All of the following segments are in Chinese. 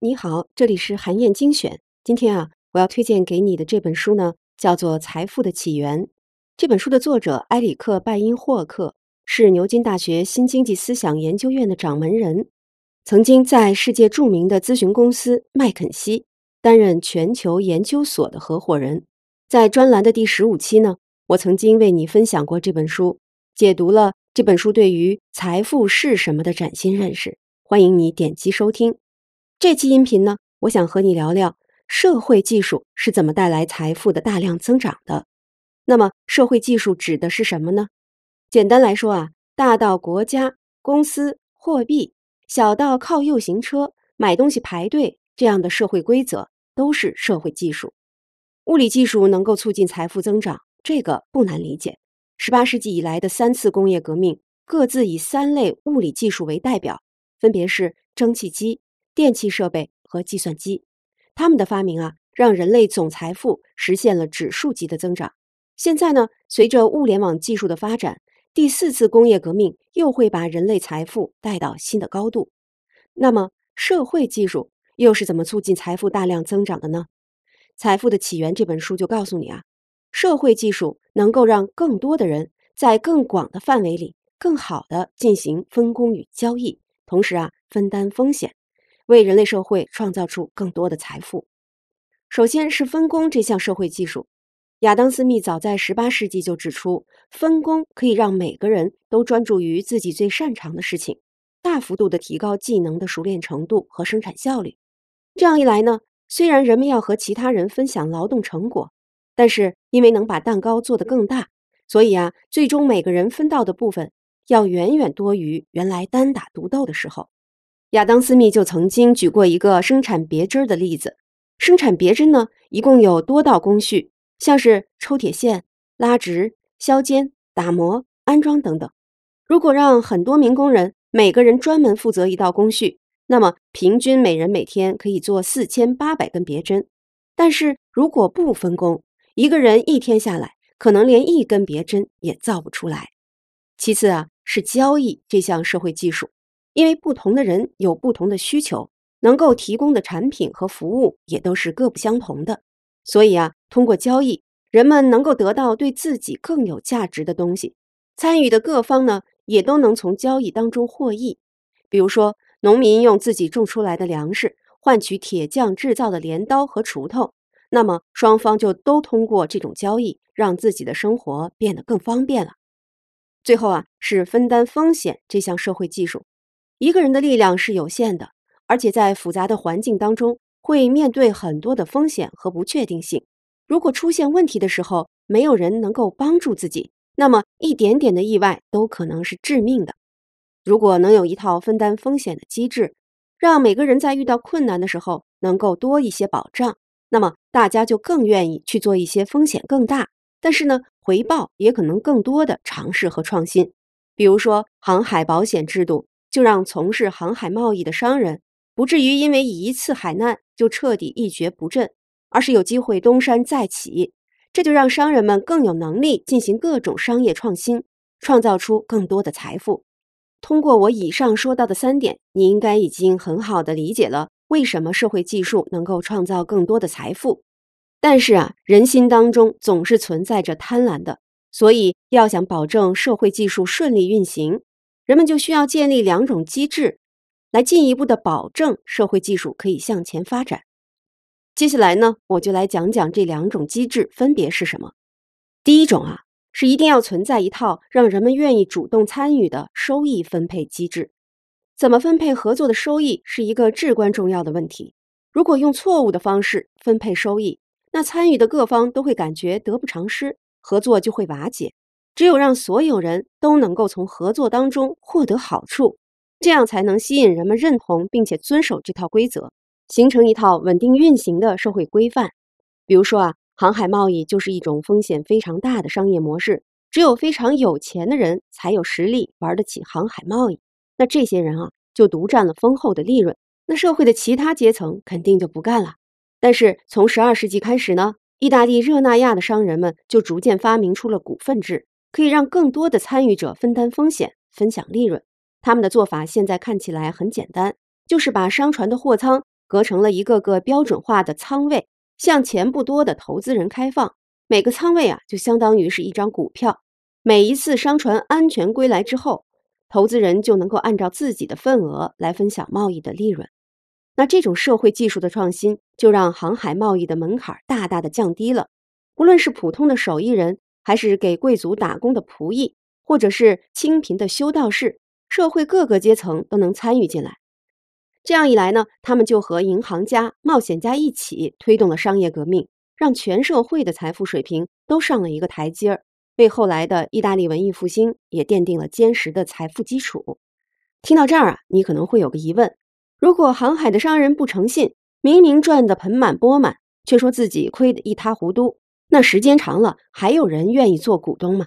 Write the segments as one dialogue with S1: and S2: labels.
S1: 你好，这里是韩燕精选。今天啊，我要推荐给你的这本书呢，叫做《财富的起源》。这本书的作者埃里克·拜因霍克是牛津大学新经济思想研究院的掌门人，曾经在世界著名的咨询公司麦肯锡担任全球研究所的合伙人。在专栏的第十五期呢，我曾经为你分享过这本书，解读了这本书对于财富是什么的崭新认识。欢迎你点击收听。这期音频呢，我想和你聊聊社会技术是怎么带来财富的大量增长的。那么，社会技术指的是什么呢？简单来说啊，大到国家、公司、货币，小到靠右行车、买东西排队这样的社会规则，都是社会技术。物理技术能够促进财富增长，这个不难理解。十八世纪以来的三次工业革命，各自以三类物理技术为代表，分别是蒸汽机。电气设备和计算机，他们的发明啊，让人类总财富实现了指数级的增长。现在呢，随着物联网技术的发展，第四次工业革命又会把人类财富带到新的高度。那么，社会技术又是怎么促进财富大量增长的呢？《财富的起源》这本书就告诉你啊，社会技术能够让更多的人在更广的范围里，更好的进行分工与交易，同时啊，分担风险。为人类社会创造出更多的财富。首先是分工这项社会技术。亚当·斯密早在18世纪就指出，分工可以让每个人都专注于自己最擅长的事情，大幅度的提高技能的熟练程度和生产效率。这样一来呢，虽然人们要和其他人分享劳动成果，但是因为能把蛋糕做得更大，所以啊，最终每个人分到的部分要远远多于原来单打独斗的时候。亚当·斯密就曾经举过一个生产别针的例子。生产别针呢，一共有多道工序，像是抽铁线、拉直、削尖、打磨、安装等等。如果让很多名工人每个人专门负责一道工序，那么平均每人每天可以做四千八百根别针。但是如果不分工，一个人一天下来可能连一根别针也造不出来。其次啊，是交易这项社会技术。因为不同的人有不同的需求，能够提供的产品和服务也都是各不相同的，所以啊，通过交易，人们能够得到对自己更有价值的东西。参与的各方呢，也都能从交易当中获益。比如说，农民用自己种出来的粮食换取铁匠制造的镰刀和锄头，那么双方就都通过这种交易，让自己的生活变得更方便了。最后啊，是分担风险这项社会技术。一个人的力量是有限的，而且在复杂的环境当中会面对很多的风险和不确定性。如果出现问题的时候，没有人能够帮助自己，那么一点点的意外都可能是致命的。如果能有一套分担风险的机制，让每个人在遇到困难的时候能够多一些保障，那么大家就更愿意去做一些风险更大，但是呢回报也可能更多的尝试和创新。比如说航海保险制度。就让从事航海贸易的商人不至于因为一次海难就彻底一蹶不振，而是有机会东山再起。这就让商人们更有能力进行各种商业创新，创造出更多的财富。通过我以上说到的三点，你应该已经很好的理解了为什么社会技术能够创造更多的财富。但是啊，人心当中总是存在着贪婪的，所以要想保证社会技术顺利运行。人们就需要建立两种机制，来进一步的保证社会技术可以向前发展。接下来呢，我就来讲讲这两种机制分别是什么。第一种啊，是一定要存在一套让人们愿意主动参与的收益分配机制。怎么分配合作的收益是一个至关重要的问题。如果用错误的方式分配收益，那参与的各方都会感觉得不偿失，合作就会瓦解。只有让所有人都能够从合作当中获得好处，这样才能吸引人们认同并且遵守这套规则，形成一套稳定运行的社会规范。比如说啊，航海贸易就是一种风险非常大的商业模式，只有非常有钱的人才有实力玩得起航海贸易。那这些人啊，就独占了丰厚的利润，那社会的其他阶层肯定就不干了。但是从十二世纪开始呢，意大利热那亚的商人们就逐渐发明出了股份制。可以让更多的参与者分担风险、分享利润。他们的做法现在看起来很简单，就是把商船的货舱隔成了一个个标准化的舱位，向钱不多的投资人开放。每个仓位啊，就相当于是一张股票。每一次商船安全归来之后，投资人就能够按照自己的份额来分享贸易的利润。那这种社会技术的创新，就让航海贸易的门槛大大的降低了。无论是普通的手艺人，还是给贵族打工的仆役，或者是清贫的修道士，社会各个阶层都能参与进来。这样一来呢，他们就和银行家、冒险家一起推动了商业革命，让全社会的财富水平都上了一个台阶儿。为后来的意大利文艺复兴也奠定了坚实的财富基础。听到这儿啊，你可能会有个疑问：如果航海的商人不诚信，明明赚得盆满钵满，却说自己亏得一塌糊涂，那时间长了，还有人愿意做股东吗？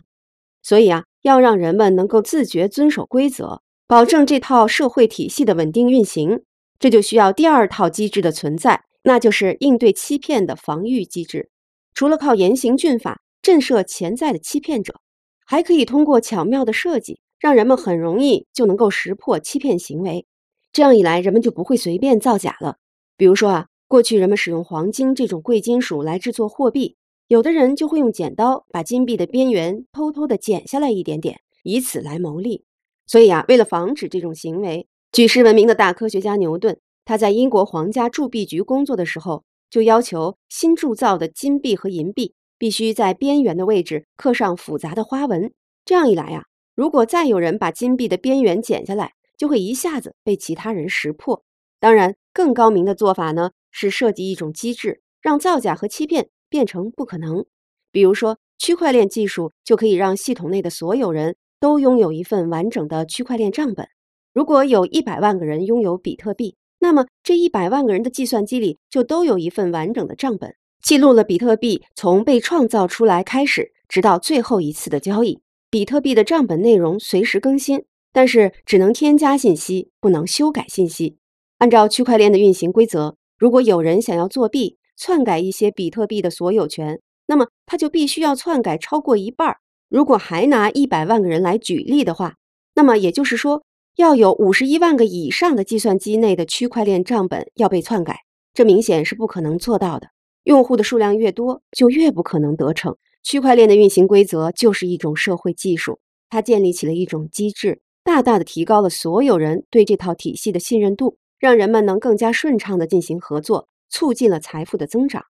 S1: 所以啊，要让人们能够自觉遵守规则，保证这套社会体系的稳定运行，这就需要第二套机制的存在，那就是应对欺骗的防御机制。除了靠严刑峻法。震慑潜在的欺骗者，还可以通过巧妙的设计，让人们很容易就能够识破欺骗行为。这样一来，人们就不会随便造假了。比如说啊，过去人们使用黄金这种贵金属来制作货币，有的人就会用剪刀把金币的边缘偷偷的剪下来一点点，以此来牟利。所以啊，为了防止这种行为，举世闻名的大科学家牛顿，他在英国皇家铸币局工作的时候，就要求新铸造的金币和银币。必须在边缘的位置刻上复杂的花纹，这样一来呀，如果再有人把金币的边缘剪下来，就会一下子被其他人识破。当然，更高明的做法呢，是设计一种机制，让造假和欺骗变成不可能。比如说，区块链技术就可以让系统内的所有人都拥有一份完整的区块链账本。如果有一百万个人拥有比特币，那么这一百万个人的计算机里就都有一份完整的账本。记录了比特币从被创造出来开始，直到最后一次的交易。比特币的账本内容随时更新，但是只能添加信息，不能修改信息。按照区块链的运行规则，如果有人想要作弊，篡改一些比特币的所有权，那么他就必须要篡改超过一半。如果还拿一百万个人来举例的话，那么也就是说，要有五十一万个以上的计算机内的区块链账本要被篡改，这明显是不可能做到的。用户的数量越多，就越不可能得逞。区块链的运行规则就是一种社会技术，它建立起了一种机制，大大的提高了所有人对这套体系的信任度，让人们能更加顺畅地进行合作，促进了财富的增长。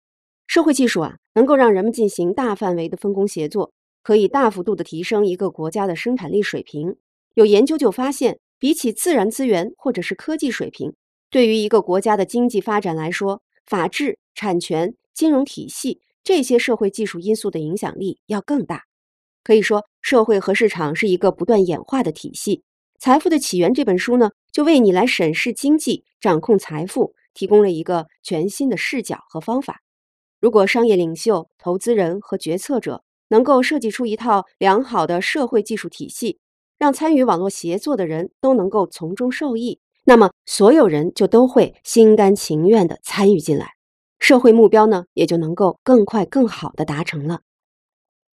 S1: 社会技术啊，能够让人们进行大范围的分工协作，可以大幅度地提升一个国家的生产力水平。有研究就发现，比起自然资源或者是科技水平，对于一个国家的经济发展来说，法治、产权、金融体系这些社会技术因素的影响力要更大。可以说，社会和市场是一个不断演化的体系。《财富的起源》这本书呢，就为你来审视经济、掌控财富提供了一个全新的视角和方法。如果商业领袖、投资人和决策者能够设计出一套良好的社会技术体系，让参与网络协作的人都能够从中受益。那么，所有人就都会心甘情愿地参与进来，社会目标呢也就能够更快、更好的达成了。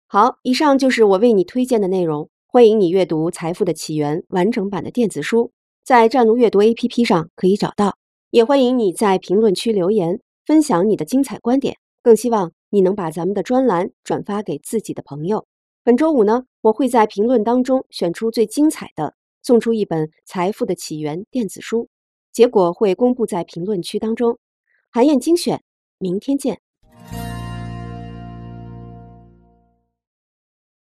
S1: 好，以上就是我为你推荐的内容，欢迎你阅读《财富的起源》完整版的电子书，在战卢阅读 APP 上可以找到。也欢迎你在评论区留言，分享你的精彩观点。更希望你能把咱们的专栏转发给自己的朋友。本周五呢，我会在评论当中选出最精彩的。送出一本《财富的起源》电子书，结果会公布在评论区当中。韩燕精选，明天见。